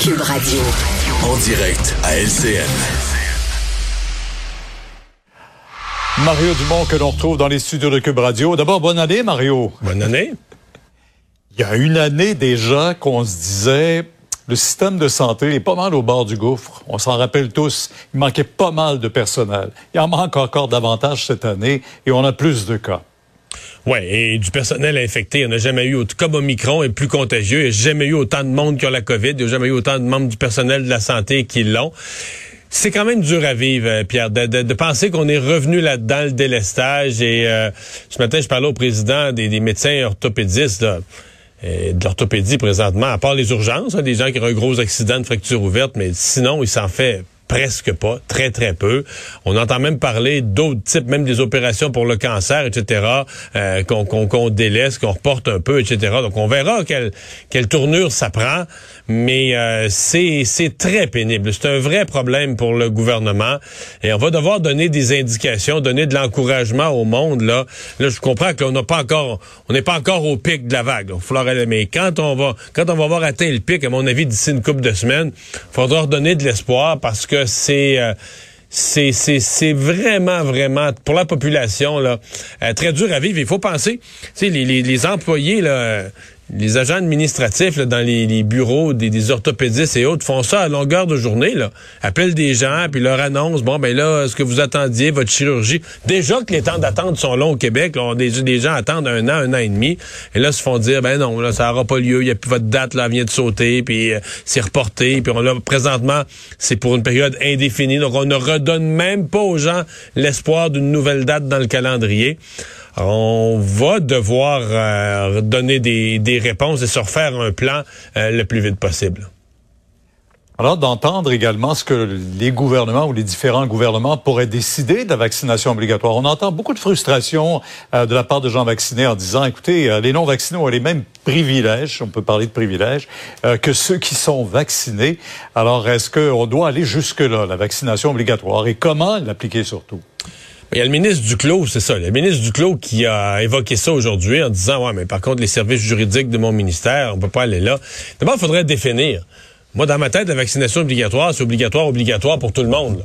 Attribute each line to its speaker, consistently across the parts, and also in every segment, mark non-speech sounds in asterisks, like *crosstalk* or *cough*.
Speaker 1: Cube Radio.
Speaker 2: En direct à LCN.
Speaker 3: Mario Dumont que l'on retrouve dans les studios de Cube Radio. D'abord, bonne année, Mario.
Speaker 4: Bonne année.
Speaker 3: Il y a une année déjà qu'on se disait, le système de santé est pas mal au bord du gouffre. On s'en rappelle tous. Il manquait pas mal de personnel. Il en manque encore davantage cette année et on a plus de cas.
Speaker 4: Oui, et du personnel infecté. On n'a jamais eu, comme Omicron est plus contagieux, il n'y a jamais eu autant de monde qui ont la COVID, il n'y a jamais eu autant de membres du personnel de la santé qui l'ont. C'est quand même dur à vivre, euh, Pierre, de, penser qu'on est revenu là-dedans, le délestage. Et euh, ce matin, je parlais au président des, médecins orthopédistes et de l'orthopédie présentement, à part les urgences, hein, des gens qui ont un gros accident de fracture ouverte, mais sinon, il s'en fait presque pas, très très peu. On entend même parler d'autres types, même des opérations pour le cancer, etc., euh, qu'on délaisse, qu'on reporte un peu, etc. Donc on verra quelle, quelle tournure ça prend, mais euh, c'est très pénible. C'est un vrai problème pour le gouvernement et on va devoir donner des indications, donner de l'encouragement au monde. Là, là je comprends qu'on n'a pas encore, on n'est pas encore au pic de la vague. Il mais quand on va, quand on va avoir atteint le pic, à mon avis, d'ici une couple de semaines, il faudra redonner de l'espoir parce que euh, c'est c'est vraiment vraiment pour la population là euh, très dur à vivre. Il faut penser, tu les, les, les employés là les agents administratifs dans les, bureaux des, orthopédistes et autres font ça à longueur de journée. Appellent des gens, puis leur annoncent, bon, ben là, est-ce que vous attendiez votre chirurgie? Déjà que les temps d'attente sont longs au Québec, là, des, des, gens attendent un an, un an et demi, et là, se font dire, ben non, là, ça n'aura pas lieu, il y a plus votre date, là, vient de sauter, puis euh, c'est reporté, puis on, là, présentement, c'est pour une période indéfinie, donc on ne redonne même pas aux gens l'espoir d'une nouvelle date dans le calendrier on va devoir euh, donner des, des, réponses et se refaire un plan euh, le plus vite possible.
Speaker 3: Alors, d'entendre également ce que les gouvernements ou les différents gouvernements pourraient décider de la vaccination obligatoire. On entend beaucoup de frustration euh, de la part de gens vaccinés en disant, écoutez, les non-vaccinés ont les mêmes privilèges, on peut parler de privilèges, que ceux qui sont vaccinés. Alors, est-ce qu'on doit aller jusque-là, la vaccination obligatoire, et comment l'appliquer surtout?
Speaker 4: Il y a le ministre Duclos, c'est ça, le ministre Duclos qui a évoqué ça aujourd'hui en disant, ouais, mais par contre, les services juridiques de mon ministère, on peut pas aller là. D'abord, il faudrait définir. Moi, dans ma tête, la vaccination obligatoire, c'est obligatoire, obligatoire pour tout le monde.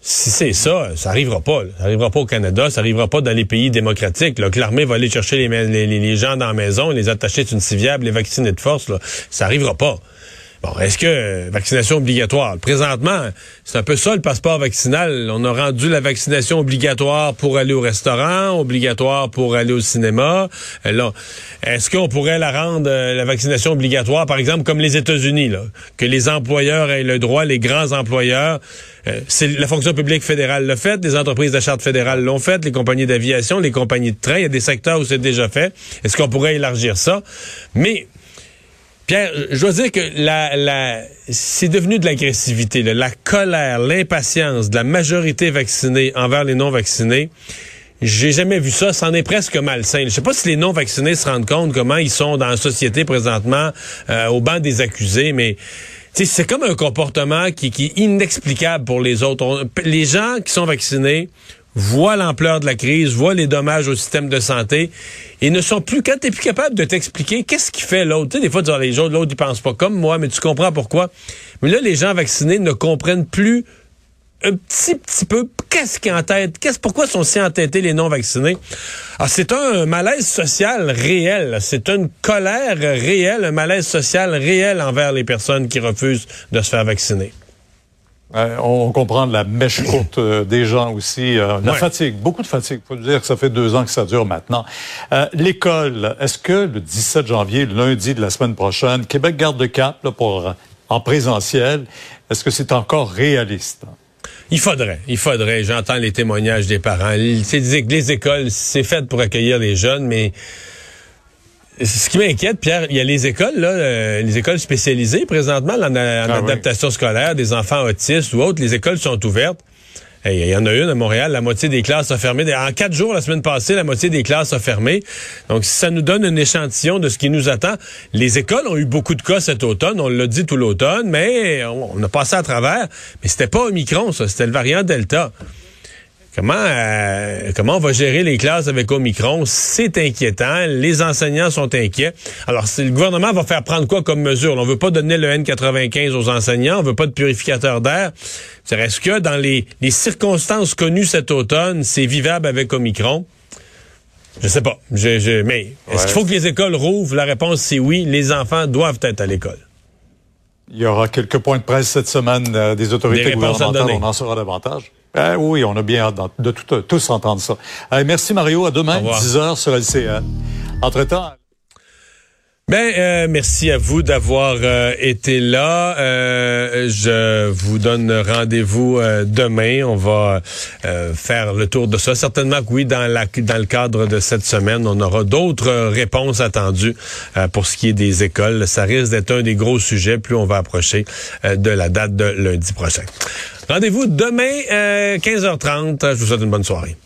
Speaker 4: Si c'est ça, ça arrivera pas. Ça arrivera pas au Canada, ça arrivera pas dans les pays démocratiques. Là, que l'armée va aller chercher les, gens dans la maison, les attacher une civière, les vacciner de force. Là. Ça arrivera pas. Bon, est-ce que euh, vaccination obligatoire? Présentement, c'est un peu ça le passeport vaccinal. On a rendu la vaccination obligatoire pour aller au restaurant, obligatoire pour aller au cinéma. Euh, est-ce qu'on pourrait la rendre, euh, la vaccination obligatoire, par exemple, comme les États-Unis, là, que les employeurs aient le droit, les grands employeurs, c'est la fonction publique fédérale l'a fait, les entreprises de charte fédérale l'ont fait, les compagnies d'aviation, les compagnies de train, il y a des secteurs où c'est déjà fait. Est-ce qu'on pourrait élargir ça? Mais Pierre, je dois dire que la, la, c'est devenu de l'agressivité, la colère, l'impatience de la majorité vaccinée envers les non-vaccinés. J'ai jamais vu ça. C'en est presque malsain. Je sais pas si les non-vaccinés se rendent compte comment ils sont dans la société présentement euh, au banc des accusés, mais c'est comme un comportement qui, qui, est inexplicable pour les autres. les gens qui sont vaccinés voient l'ampleur de la crise, voient les dommages au système de santé et ne sont plus, quand t'es plus capable de t'expliquer qu'est-ce qui fait l'autre. Tu sais, des fois, les autres, l'autre, ils pensent pas comme moi, mais tu comprends pourquoi. Mais là, les gens vaccinés ne comprennent plus un petit, petit peu qu'est-ce qui est en tête, qu'est-ce, pourquoi sont si entêtés les non-vaccinés. Alors, c'est un malaise social réel, c'est une colère réelle, un malaise social réel envers les personnes qui refusent de se faire vacciner.
Speaker 3: Euh, on comprend la mèche *coughs* courte euh, des gens aussi. Euh, la fatigue, beaucoup de fatigue. faut dire que ça fait deux ans que ça dure maintenant. L'école, est-ce que le 17 janvier, lundi de la semaine prochaine, Québec garde le cap là, pour en présentiel, est-ce que c'est encore réaliste?
Speaker 4: Il faudrait, il faudrait. J'entends les témoignages des parents. C'est les écoles, c'est fait pour accueillir les jeunes, mais ce qui m'inquiète, Pierre, il y a les écoles, là, euh, les écoles spécialisées présentement en, ah adaptation scolaire, des enfants autistes ou autres. Les écoles sont ouvertes. Il y en a une à Montréal, la moitié des classes a fermé. En quatre jours, la semaine passée, la moitié des classes a fermé. Donc, ça nous donne un échantillon de ce qui nous attend. Les écoles ont eu beaucoup de cas cet automne, on l'a dit tout l'automne, mais on, a passé à travers. Mais c'était pas Omicron, ça, c'était le variant Delta. Comment, euh, comment on va gérer les classes avec Omicron? C'est inquiétant. Les enseignants sont inquiets. Alors, le gouvernement va faire prendre quoi comme mesure? On veut pas donner le N95 aux enseignants. On veut pas de purificateur d'air. Est-ce que dans les, les circonstances connues cet automne, c'est vivable avec Omicron? Je sais pas. Je, mais est-ce qu'il faut que les écoles rouvrent? La réponse, c'est oui. Les enfants doivent être à l'école.
Speaker 3: Il y aura quelques points de presse cette semaine euh, des autorités gouvernementales. On en saura davantage. Euh, oui, on a bien hâte de, tous entendre ça. Euh, merci Mario. À demain, 10 heures sur LCN. Entre-temps...
Speaker 4: Ben, euh, merci à vous d'avoir euh, été là. Euh, je vous donne rendez-vous demain. On va faire le tour de ça. Certainement que oui, dans, dans le cadre de cette semaine, on aura d'autres réponses attendues pour ce qui est des écoles. Ça risque d'être un des gros sujets plus on va approcher de la date de lundi prochain. Rendez-vous demain, 15h30. Je vous souhaite une bonne soirée.